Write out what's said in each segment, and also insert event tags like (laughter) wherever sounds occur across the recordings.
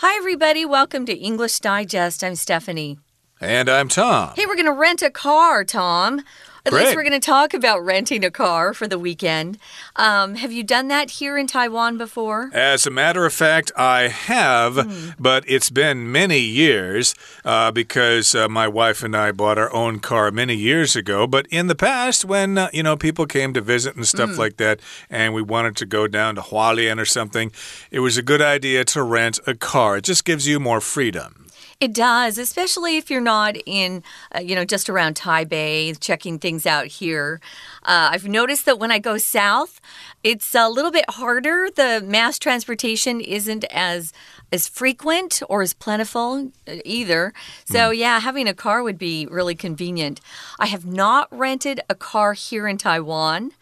Hi, everybody. Welcome to English Digest. I'm Stephanie. And I'm Tom. Hey, we're going to rent a car, Tom. At Great. least we're going to talk about renting a car for the weekend. Um, have you done that here in Taiwan before? As a matter of fact, I have, but it's been many years uh, because uh, my wife and I bought our own car many years ago. But in the past, when uh, you know people came to visit and stuff like that, and we wanted to go down to Hualien or something, it was a good idea to rent a car. It just gives you more freedom. It does, especially if you're not in, uh, you know, just around Taipei, checking things out here. Uh, I've noticed that when I go south, it's a little bit harder. The mass transportation isn't as as frequent or as plentiful uh, either. So yeah, having a car would be really convenient. I have not rented a car here in Taiwan.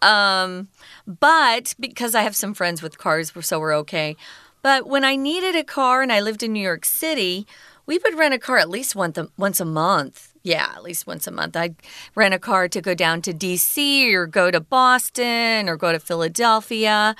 Um, but because I have some friends with cars, so we're okay. But when I needed a car and I lived in New York City, we would rent a car at least once a, month. Yeah, at least once a month. I'd rent a car to go down to DC or go to Boston or go to Philadelphia.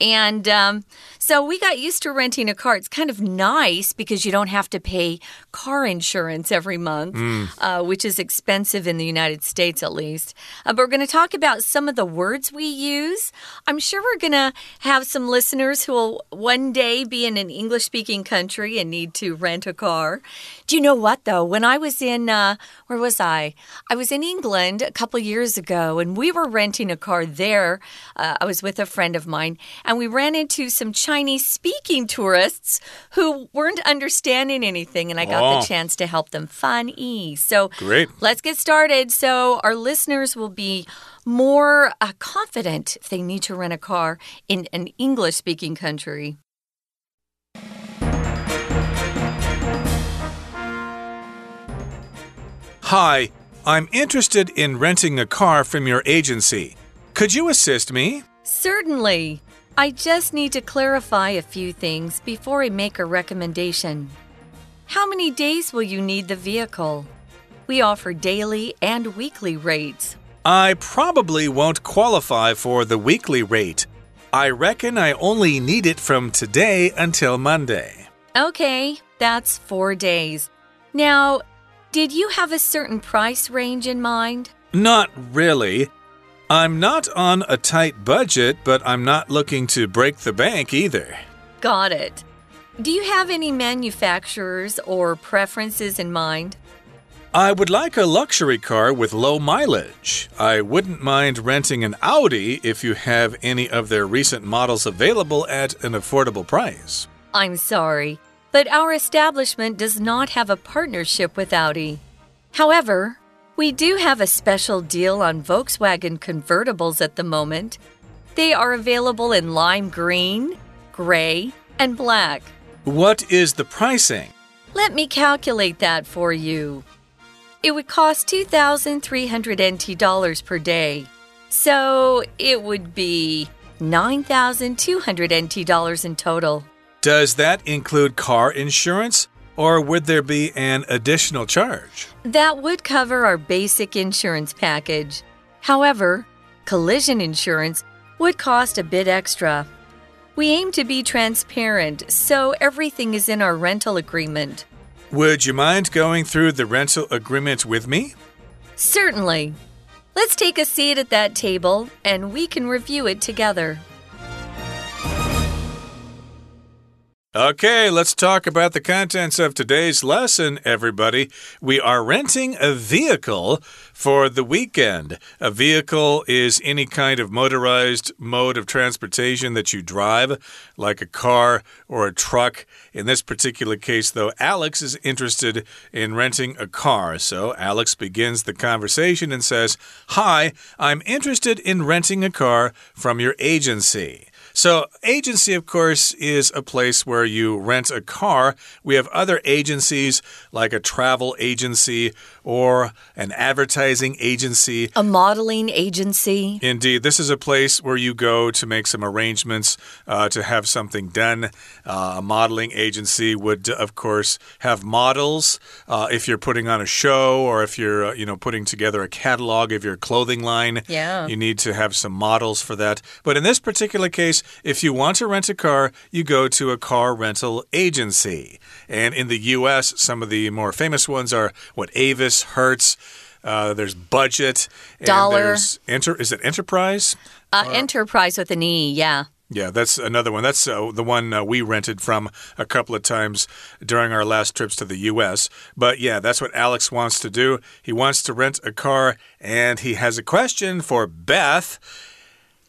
And um, so we got used to renting a car. It's kind of nice because you don't have to pay car insurance every month, uh, which is expensive in the United States at least. Uh, but we're going to talk about some of the words we use. I'm sure we're going to have some listeners who will one day be in an English speaking country and need to rent a car. Do you know what, though? When I was in, uh, where was I? I was in England a couple years ago and we were renting a car there. Uh, I was with a friend of mine and we ran into some Chinese speaking tourists who weren't understanding anything, and I got Oh. the chance to help them fun ease. So, Great. let's get started. So, our listeners will be more uh, confident if they need to rent a car in an English speaking country. Hi, I'm interested in renting a car from your agency. Could you assist me? Certainly. I just need to clarify a few things before I make a recommendation. How many days will you need the vehicle? We offer daily and weekly rates. I probably won't qualify for the weekly rate. I reckon I only need it from today until Monday. Okay, that's four days. Now, did you have a certain price range in mind? Not really. I'm not on a tight budget, but I'm not looking to break the bank either. Got it. Do you have any manufacturers or preferences in mind? I would like a luxury car with low mileage. I wouldn't mind renting an Audi if you have any of their recent models available at an affordable price. I'm sorry, but our establishment does not have a partnership with Audi. However, we do have a special deal on Volkswagen convertibles at the moment. They are available in lime green, gray, and black. What is the pricing? Let me calculate that for you. It would cost 2,300 NT dollars per day. So it would be 9,200 NT dollars in total. Does that include car insurance, or would there be an additional charge? That would cover our basic insurance package. However, collision insurance would cost a bit extra. We aim to be transparent, so everything is in our rental agreement. Would you mind going through the rental agreement with me? Certainly. Let's take a seat at that table and we can review it together. Okay, let's talk about the contents of today's lesson, everybody. We are renting a vehicle for the weekend. A vehicle is any kind of motorized mode of transportation that you drive, like a car or a truck. In this particular case, though, Alex is interested in renting a car. So Alex begins the conversation and says, Hi, I'm interested in renting a car from your agency. So, agency, of course, is a place where you rent a car. We have other agencies like a travel agency or an advertising agency. A modeling agency. Indeed, this is a place where you go to make some arrangements uh, to have something done. Uh, a modeling agency would, of course, have models. Uh, if you're putting on a show or if you're, uh, you know, putting together a catalog of your clothing line, Yeah. you need to have some models for that. But in this particular case, if you want to rent a car, you go to a car rental agency. And in the US, some of the more famous ones are what Avis, Hertz, uh, there's Budget, Dollar. there's Enter is it Enterprise? Uh, enterprise with an E, yeah. Yeah, that's another one. That's uh, the one uh, we rented from a couple of times during our last trips to the U.S. But yeah, that's what Alex wants to do. He wants to rent a car, and he has a question for Beth.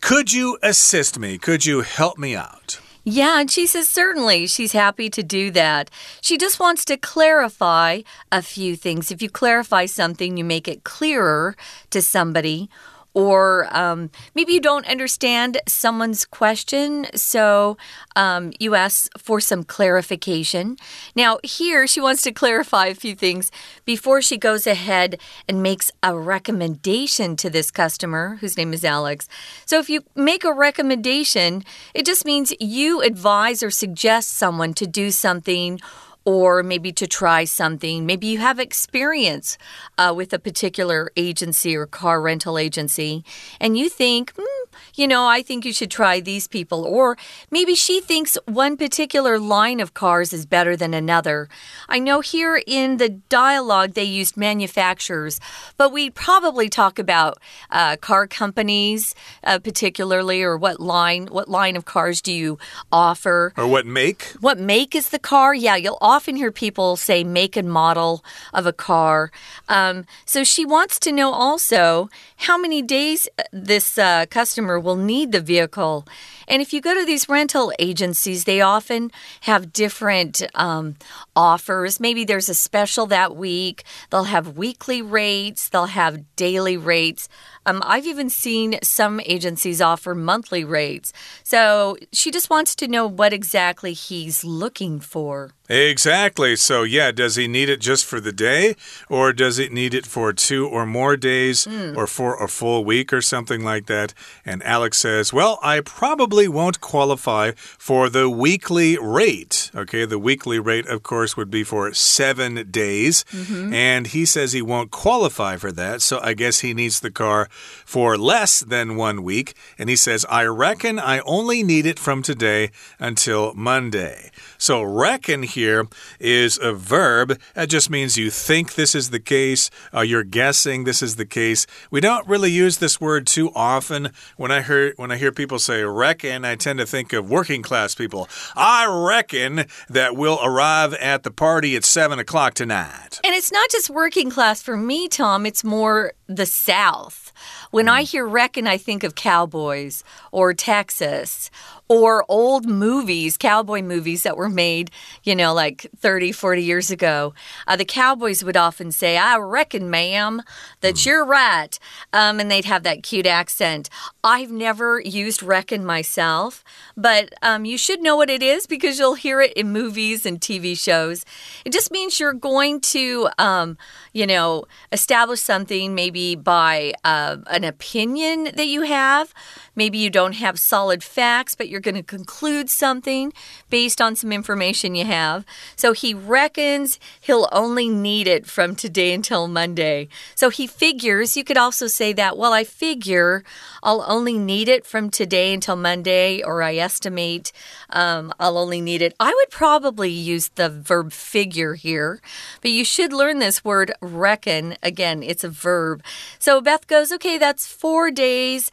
Could you assist me? Could you help me out? Yeah, and she says certainly she's happy to do that. She just wants to clarify a few things. If you clarify something, you make it clearer to somebody. Or um, maybe you don't understand someone's question, so um, you ask for some clarification. Now, here she wants to clarify a few things before she goes ahead and makes a recommendation to this customer, whose name is Alex. So, if you make a recommendation, it just means you advise or suggest someone to do something or maybe to try something. Maybe you have experience uh, with a particular agency or car rental agency, and you think, hmm, you know, I think you should try these people. Or maybe she thinks one particular line of cars is better than another. I know here in the dialogue they used manufacturers, but we probably talk about uh, car companies, uh, particularly, or what line, what line of cars do you offer? Or what make? What make is the car? Yeah, you'll often hear people say make and model of a car. Um, so she wants to know also how many days uh, this uh, customer will need the vehicle. And if you go to these rental agencies, they often have different um, offers. Maybe there's a special that week, they'll have weekly rates, they'll have daily rates. Um, I've even seen some agencies offer monthly rates. So she just wants to know what exactly he's looking for. Exactly. So, yeah, does he need it just for the day, or does he need it for two or more days, Hmm. or for a full week, or something like that? And Alex says, Well, I probably won't qualify for the weekly rate. Okay, the weekly rate, of course, would be for seven days. Mm-hmm. And he says he won't qualify for that. So, I guess he needs the car for less than one week. And he says, I reckon I only need it from today until Monday. So, reckon here is a verb. That just means you think this is the case, uh, you're guessing this is the case. We don't really use this word too often. When I hear when I hear people say reckon, I tend to think of working class people. I reckon that we'll arrive at the party at seven o'clock tonight. And it's not just working class for me, Tom, it's more the South. When I hear reckon, I think of cowboys or Texas or old movies, cowboy movies that were made, you know, like 30, 40 years ago. Uh, the cowboys would often say, I reckon, ma'am, that you're right. Um, and they'd have that cute accent. I've never used reckon myself, but um, you should know what it is because you'll hear it in movies and TV shows. It just means you're going to, um, you know, establish something maybe by uh, an opinion that you have. Maybe you don't have solid facts, but you're going to conclude something based on some information you have. So he reckons he'll only need it from today until Monday. So he figures, you could also say that, well, I figure I'll only need it from today until Monday, or I estimate um, I'll only need it. I would probably use the verb figure here, but you should learn this word reckon. Again, it's a verb. So Beth goes, okay, that's four days.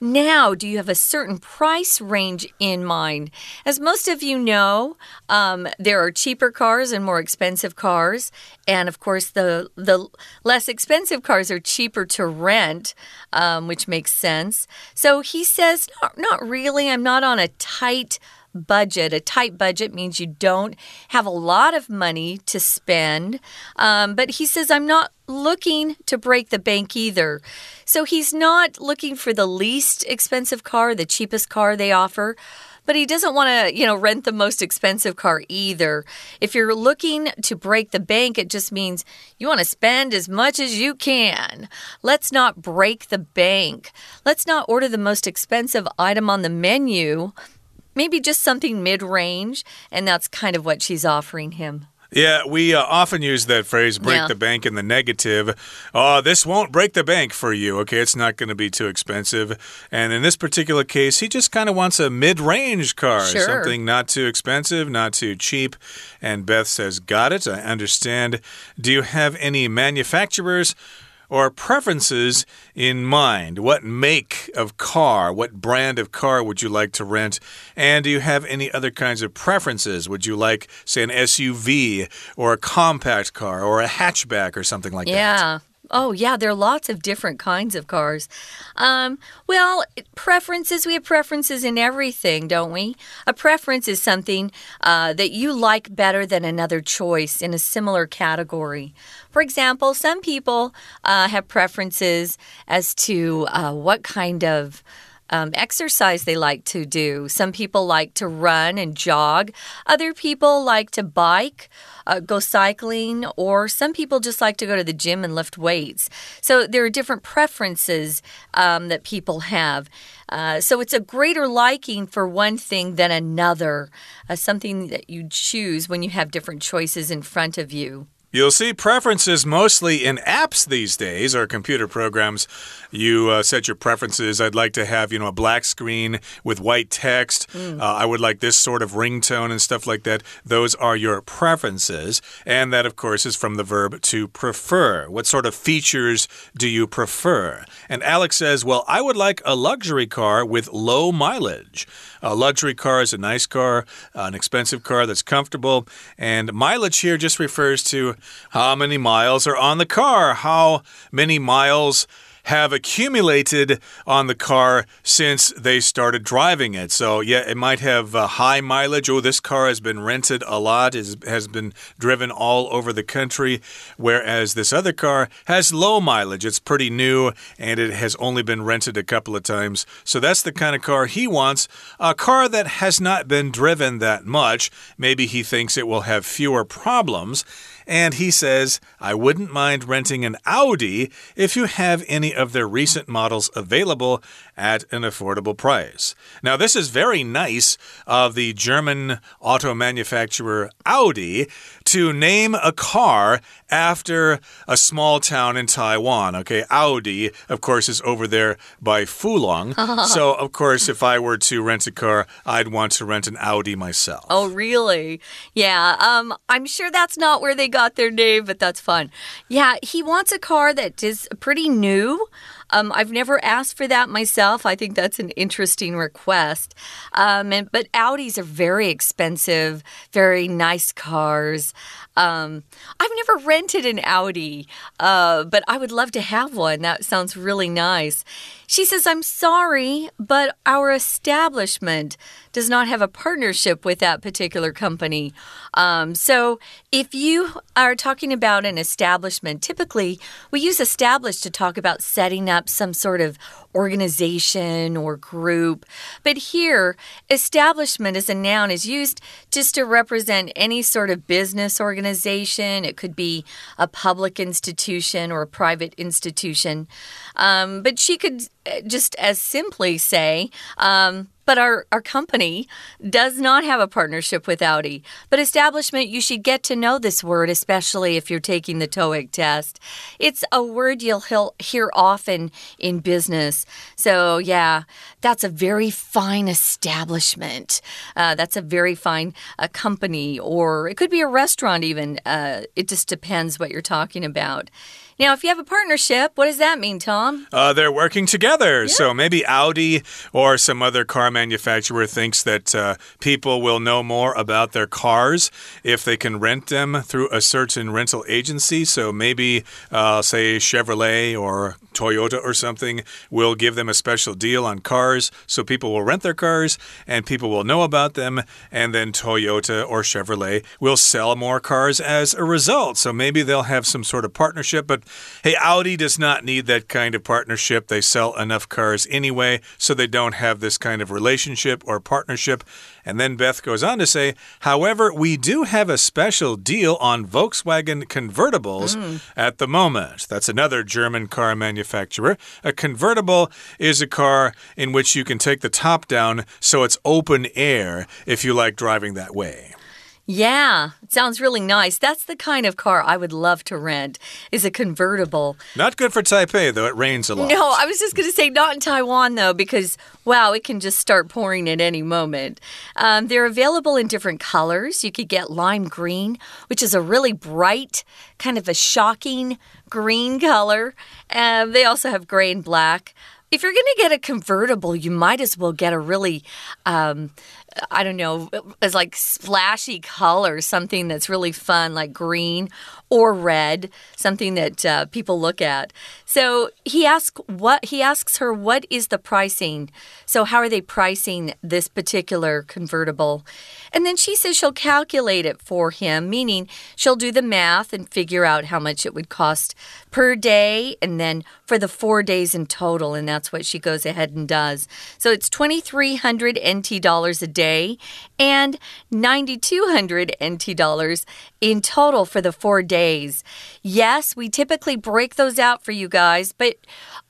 Now, do you have a certain price range in mind? As most of you know, um, there are cheaper cars and more expensive cars, and of course, the the less expensive cars are cheaper to rent, um, which makes sense. So he says, not, not really. I'm not on a tight budget. A tight budget means you don't have a lot of money to spend. Um, but he says, I'm not looking to break the bank either. So he's not looking for the least expensive car, the cheapest car they offer. But he doesn't want to, you know, rent the most expensive car either. If you're looking to break the bank, it just means you want to spend as much as you can. Let's not break the bank. Let's not order the most expensive item on the menu maybe just something mid range, and that's kind of what she's offering him. Yeah, we uh, often use that phrase break Yeah. the bank in the negative. Oh, this won't break the bank for you. Okay, it's not going to be too expensive. And in this particular case, he just kind of wants a mid range car, Sure. something not too expensive, not too cheap. And Beth says, Got it. I understand. Do you have any manufacturers? Or preferences in mind? What make of car, what brand of car would you like to rent? And do you have any other kinds of preferences? Would you like, say, an SUV or a compact car or a hatchback or something like that? Yeah. Oh, yeah, there are lots of different kinds of cars. Um, well, preferences, we have preferences in everything, don't we? A preference is something uh, that you like better than another choice in a similar category. For example, some people uh, have preferences as to uh, what kind of um, exercise they like to do. Some people like to run and jog. Other people like to bike, uh, go cycling, or some people just like to go to the gym and lift weights. So there are different preferences um, that people have. Uh, so it's a greater liking for one thing than another, uh, something that you choose when you have different choices in front of you. You'll see preferences mostly in apps these days or computer programs. You uh, set your preferences. I'd like to have, you know, a black screen with white text. Uh, I would like this sort of ringtone and stuff like that. Those are your preferences. And that, of course, is from the verb to prefer. What sort of features do you prefer? And Alex says, well, I would like a luxury car with low mileage. A luxury car is a nice car, an expensive car that's comfortable. And mileage here just refers to how many miles are on the car, how many miles have accumulated on the car since they started driving it. So, yeah, it might have uh, high mileage. Oh, this car has been rented a lot, is, has been driven all over the country, whereas this other car has low mileage. It's pretty new and it has only been rented a couple of times. So, that's the kind of car he wants a car that has not been driven that much. Maybe he thinks it will have fewer problems. And he says, I wouldn't mind renting an Audi if you have any of their recent models available at an affordable price. Now, this is very nice of the German auto manufacturer Audi to name a car after a small town in Taiwan. Okay, Audi, of course, is over there by Fulong. (laughs) so, of course, if I were to rent a car, I'd want to rent an Audi myself. Oh, really? Yeah. Um, I'm sure that's not where they got their name, but that's fun. Yeah, he wants a car that is pretty new. Um, I've never asked for that myself. I think that's an interesting request. Um, and, but Audis are very expensive, very nice cars. Um, I've never rented an Audi, uh, but I would love to have one. That sounds really nice. She says, I'm sorry, but our establishment does not have a partnership with that particular company. Um, so if you are talking about an establishment, typically we use established to talk about setting up some sort of organization or group. But here, establishment as a noun is used just to represent any sort of business organization. It could be a public institution or a private institution. Um, but she could uh, just as simply say, um, but our, our company does not have a partnership with Audi. But establishment, you should get to know this word, especially if you're taking the TOEIC test. It's a word you'll hear- often in business. So, yeah, that's a very fine establishment. Uh, that's a very fine uh, company, or it could be a restaurant, even. Uh, it just depends what you're talking about. Now, if you have a partnership, what does that mean, Tom? Uh, they're working together. So maybe Audi or some other car manufacturer thinks that uh, people will know more about their cars if they can rent them through a certain rental agency. So maybe, uh, say, Chevrolet or Toyota or something will give them a special deal on cars. So people will rent their cars and people will know about them. And then Toyota or Chevrolet will sell more cars as a result. So maybe they'll have some sort of partnership. But hey, Audi does not need that kind of partnership. They sell enough cars anyway, so they don't have this kind of relationship or partnership. And then Beth goes on to say, however, we do have a special deal on Volkswagen convertibles hmm. at the moment. That's another German car manufacturer. A convertible is a car in which you can take the top down so it's open air if you like driving that way. Yeah, sounds really nice. That's the kind of car I would love to rent. Is a convertible. Not good for Taipei though. It rains a lot. No, I was just going to say not in Taiwan though because wow, it can just start pouring at any moment. Um, they're available in different colors. You could get lime green, which is a really bright, kind of a shocking green color. Uh, they also have gray and black. If you're going to get a convertible, you might as well get a really um, I don't know, as like splashy color, something that's really fun, like green or red, something that uh, people look at. So he asks what he asks her, what is the pricing? So how are they pricing this particular convertible? And then she says she'll calculate it for him, meaning she'll do the math and figure out how much it would cost per day, and then for the four days in total, and that's what she goes ahead and does. So it's twenty three hundred NT dollars a day and ninety two hundred NT dollars in total for the four days. Yes, we typically break those out for you guys, but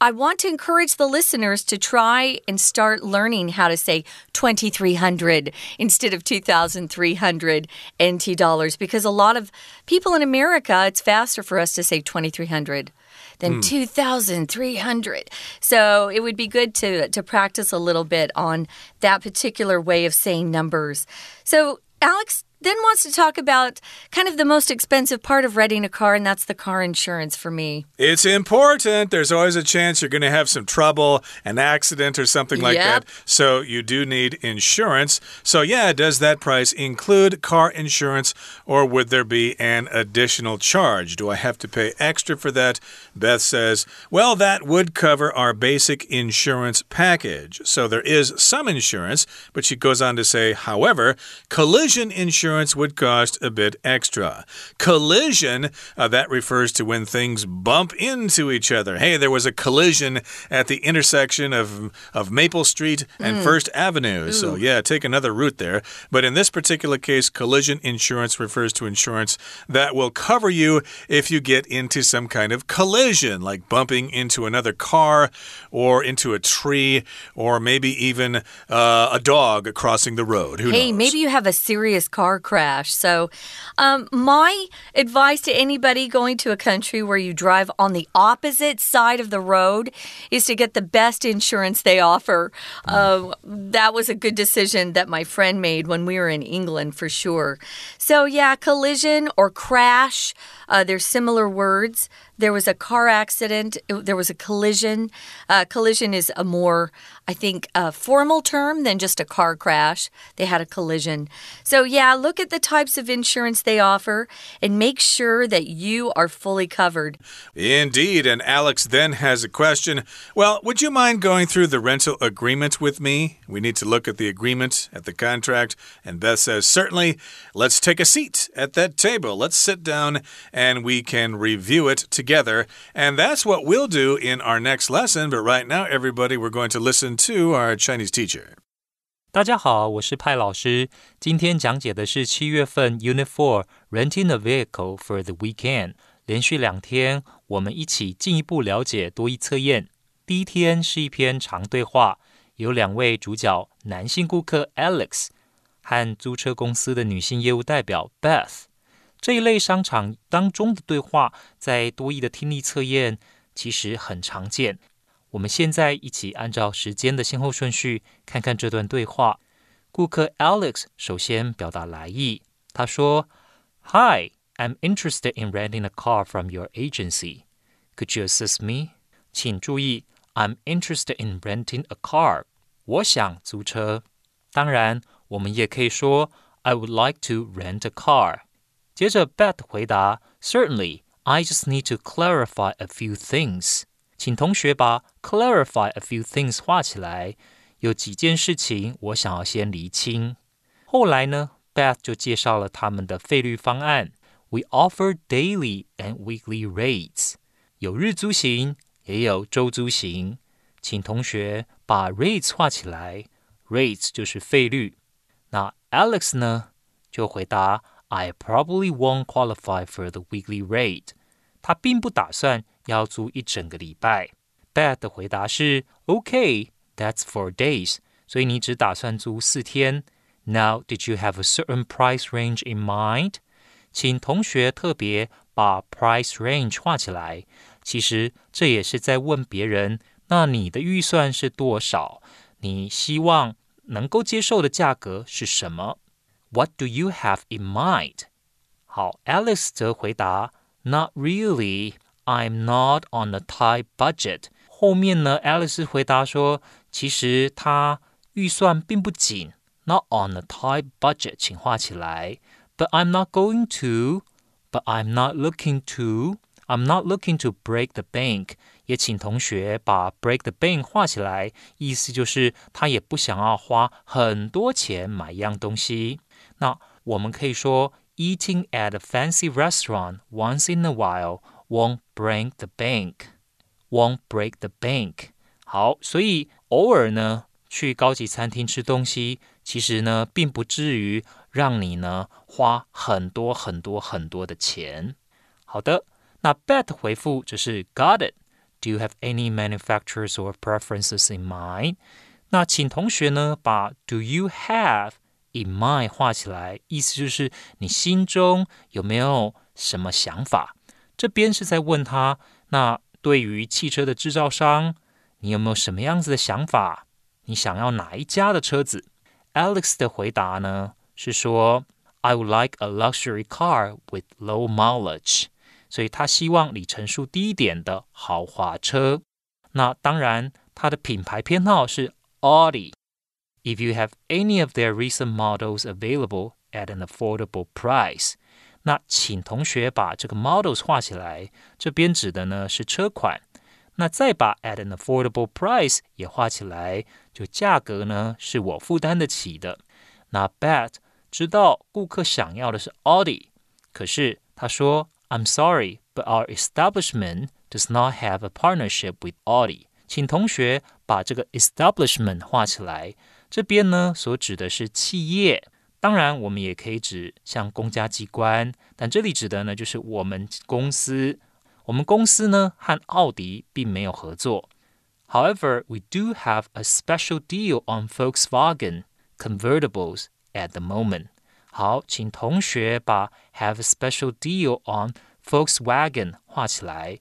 I want to encourage the listeners to try and start learning how to say 2300 instead of 2300 NT dollars because a lot of people in America, it's faster for us to say 2300 than mm. 2300 so it would be good to to practice a little bit on that particular way of saying numbers so alex then wants to talk about kind of the most expensive part of renting a car, and that's the car insurance for me. It's important. There's always a chance you're going to have some trouble, an accident, or something like yep. that. So you do need insurance. So, yeah, does that price include car insurance, or would there be an additional charge? Do I have to pay extra for that? Beth says, well, that would cover our basic insurance package. So there is some insurance, but she goes on to say, however, collision insurance insurance would cost a bit extra. Collision, uh, that refers to when things bump into each other. Hey, there was a collision at the intersection of, of Maple Street and mm. First Avenue. Ooh. So, yeah, take another route there. But in this particular case, collision insurance refers to insurance that will cover you if you get into some kind of collision, like bumping into another car or into a tree or maybe even uh, a dog crossing the road. Who hey, knows? maybe you have a serious car crash. So, um, my advice to anybody going to a country where you drive on the opposite side of the road is to get the best insurance they offer. Uh, that was a good decision that my friend made when we were in England for sure. So, yeah, collision or crash, uh, they're similar words. There was a car accident, there was a collision. Uh, collision is a more, I think, a formal term than just a car crash. They had a collision. So, yeah, look at the types of insurance they offer and make sure that you are fully covered. Indeed. And Alex then has a question. Well, would you mind going through the rental agreement with me? We need to look at the agreement, at the contract. And Beth says, certainly. Let's take a seat at that table. Let's sit down and we can review it together. And that's what we'll do in our next lesson. But right now, everybody, we're going to listen to our Chinese teacher. 大家好，我是派老师。今天讲解的是七月份 Unit Four Renting a Vehicle for the Weekend。连续两天，我们一起进一步了解多义测验。第一天是一篇长对话，有两位主角，男性顾客 Alex 和租车公司的女性业务代表 Beth。这一类商场当中的对话，在多义的听力测验其实很常见。我们现在一起按照时间的先后顺序，看看这段对话。顾客 Alex 首先表达来意，他说：“Hi, I'm interested in renting a car from your agency. Could you assist me？” 请注意，“I'm interested in renting a car。”我想租车。当然，我们也可以说：“I would like to rent a car。”接着，Beth 回答：“Certainly, I just need to clarify a few things。” 请同学把 “clarify a few things” 画起来。有几件事情我想要先厘清。后来呢，Beth 就介绍了他们的费率方案。We offer daily and weekly rates，有日租型，也有周租型。请同学把 rates 画起来，rates 就是费率。那 Alex 呢，就回答。I probably won't qualify for the weekly rate。他并不打算要租一整个礼拜。Beth 的回答是：“OK，that's、okay, four days。”所以你只打算租四天。Now, did you have a certain price range in mind？请同学特别把 price range 画起来。其实这也是在问别人：那你的预算是多少？你希望能够接受的价格是什么？What do you have in mind？好，Alice 则回答 ，Not really. I'm not on a tight budget. 后面呢，Alice 回答说，其实她预算并不紧。Not on a tight budget，请画起来。But I'm not going to. But I'm not looking to. I'm not looking to break the bank。也请同学把 break the bank 画起来，意思就是他也不想要花很多钱买一样东西。那我们可以说 ，eating at a fancy restaurant once in a while won't break the bank。won't break the bank。好，所以偶尔呢去高级餐厅吃东西，其实呢并不至于让你呢花很多很多很多的钱。好的。那 Bet 回复就是 Got it. Do you have any manufacturers or preferences in mind? 那请同学呢把 Do you have in mind 画起来，意思就是你心中有没有什么想法？这边是在问他，那对于汽车的制造商，你有没有什么样子的想法？你想要哪一家的车子？Alex 的回答呢是说，I would like a luxury car with low mileage. 所以他希望里程数低一点的豪华车。那当然，它的品牌偏好是 Audi。If you have any of their recent models available at an affordable price，那请同学把这个 models 画起来。这边指的呢是车款。那再把 at an affordable price 也画起来，就价格呢是我负担得起的。那 Bet 知道顾客想要的是 Audi，可是他说。I'm sorry, but our establishment does not have a partnership with Audi。请同学把这个 establishment 画起来。 这边呢所指的是企业，当然我们也可以指像公家机关，但这里指的呢就是我们公司。我们公司呢和奥迪并没有合作。However, we do have a special deal on Volkswagen convertibles at the moment. 好，请同学把 have a special deal on Volkswagen 画起来。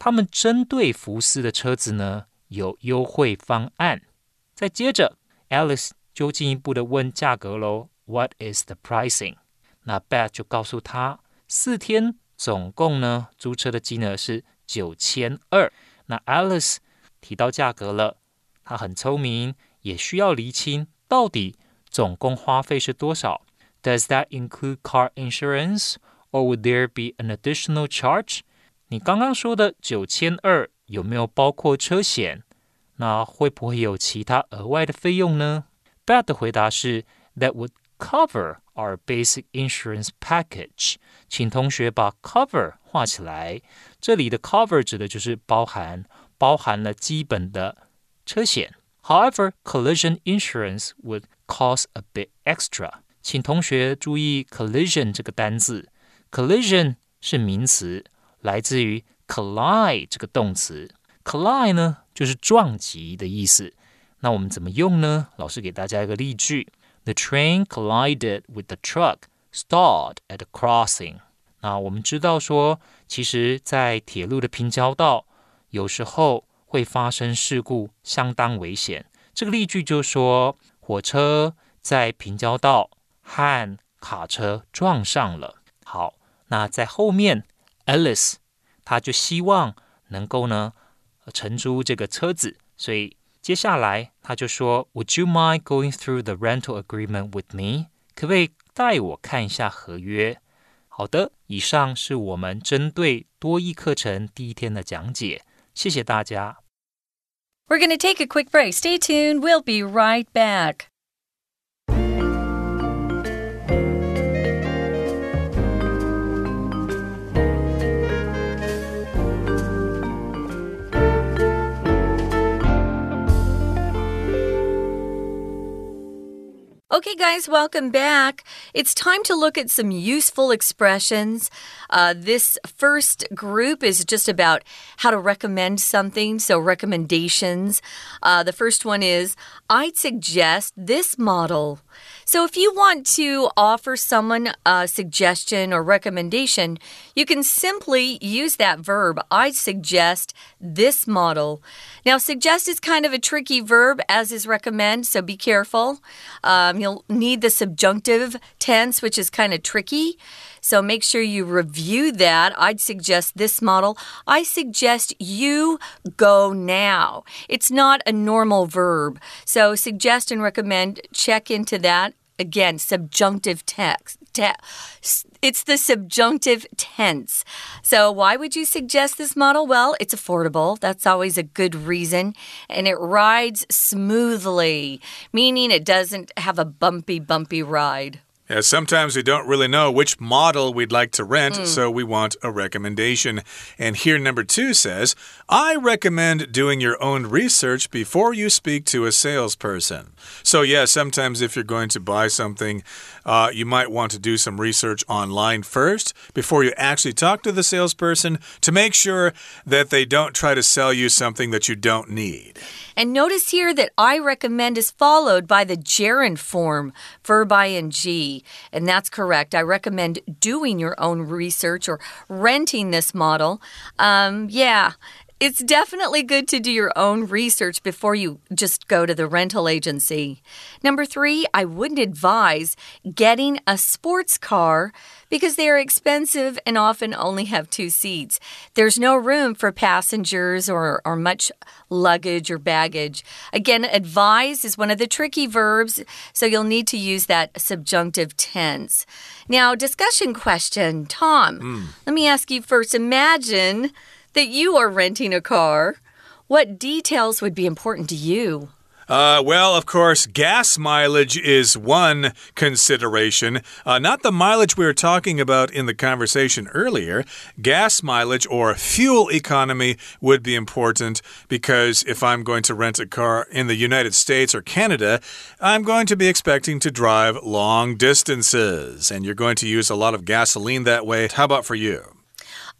他们针对福斯的车子呢有优惠方案。再接着，Alice 就进一步的问价格喽。What is the pricing？那 Bet 就告诉他，四天总共呢租车的金额是九千二。那 Alice 提到价格了，他很聪明，也需要厘清到底总共花费是多少。Does that include car insurance, or would there be an additional charge? 你刚刚说的九千二有没有包括车险？那会不会有其他额外的费用呢？Beth 的回答是 That would cover our basic insurance package。请同学把 cover 画起来。这里的 cover 指的就是包含，包含了基本的车险。However, collision insurance would cost a bit extra. 请同学注意 collision 这个单字，collision 是名词，来自于 collide 这个动词。collide 呢就是撞击的意思。那我们怎么用呢？老师给大家一个例句：The train collided with the truck stalled at a crossing。那我们知道说，其实，在铁路的平交道，有时候会发生事故，相当危险。这个例句就说，火车在平交道。和卡车撞上了。好，那在后面，Alice 他就希望能够呢承租这个车子，所以接下来他就说：“Would you mind going through the rental agreement with me？可不可以带我看一下合约？”好的，以上是我们针对多益课程第一天的讲解，谢谢大家。We're going to take a quick break. Stay tuned. We'll be right back. Okay, guys, welcome back. It's time to look at some useful expressions. Uh, this first group is just about how to recommend something, so recommendations. Uh, the first one is I'd suggest this model. So, if you want to offer someone a suggestion or recommendation, you can simply use that verb. I suggest this model. Now, suggest is kind of a tricky verb, as is recommend, so be careful. Um, you'll need the subjunctive tense, which is kind of tricky. So make sure you review that. I'd suggest this model. I suggest you go now. It's not a normal verb. So suggest and recommend, check into that. Again, subjunctive text. Te it's the subjunctive tense. So, why would you suggest this model? Well, it's affordable. That's always a good reason. And it rides smoothly, meaning it doesn't have a bumpy, bumpy ride. Yeah, sometimes we don't really know which model we'd like to rent, mm. so we want a recommendation. And here, number two says, I recommend doing your own research before you speak to a salesperson. So, yeah, sometimes if you're going to buy something, uh, you might want to do some research online first before you actually talk to the salesperson to make sure that they don't try to sell you something that you don't need. And notice here that I recommend is followed by the gerund form, verb ing. And that's correct. I recommend doing your own research or renting this model. Um, yeah. It's definitely good to do your own research before you just go to the rental agency. Number three, I wouldn't advise getting a sports car because they are expensive and often only have two seats. There's no room for passengers or, or much luggage or baggage. Again, advise is one of the tricky verbs, so you'll need to use that subjunctive tense. Now, discussion question Tom, mm. let me ask you first. Imagine that you are renting a car, what details would be important to you? Uh, well, of course, gas mileage is one consideration. Uh, not the mileage we were talking about in the conversation earlier. Gas mileage or fuel economy would be important because if I'm going to rent a car in the United States or Canada, I'm going to be expecting to drive long distances. And you're going to use a lot of gasoline that way. How about for you?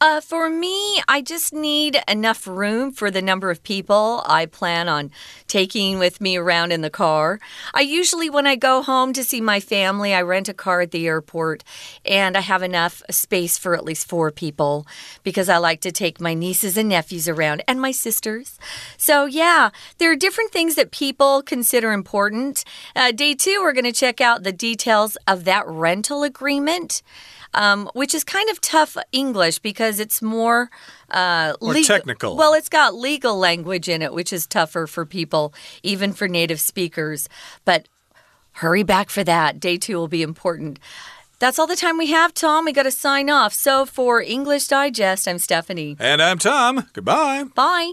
Uh, for me, I just need enough room for the number of people I plan on taking with me around in the car. I usually, when I go home to see my family, I rent a car at the airport and I have enough space for at least four people because I like to take my nieces and nephews around and my sisters. So, yeah, there are different things that people consider important. Uh, day two, we're going to check out the details of that rental agreement um, which is kind of tough English because it's more. Uh, more technical. Well, it's got legal language in it, which is tougher for people, even for native speakers. But hurry back for that. Day two will be important. That's all the time we have, Tom. We got to sign off. So for English Digest, I'm Stephanie. And I'm Tom. Goodbye. Bye.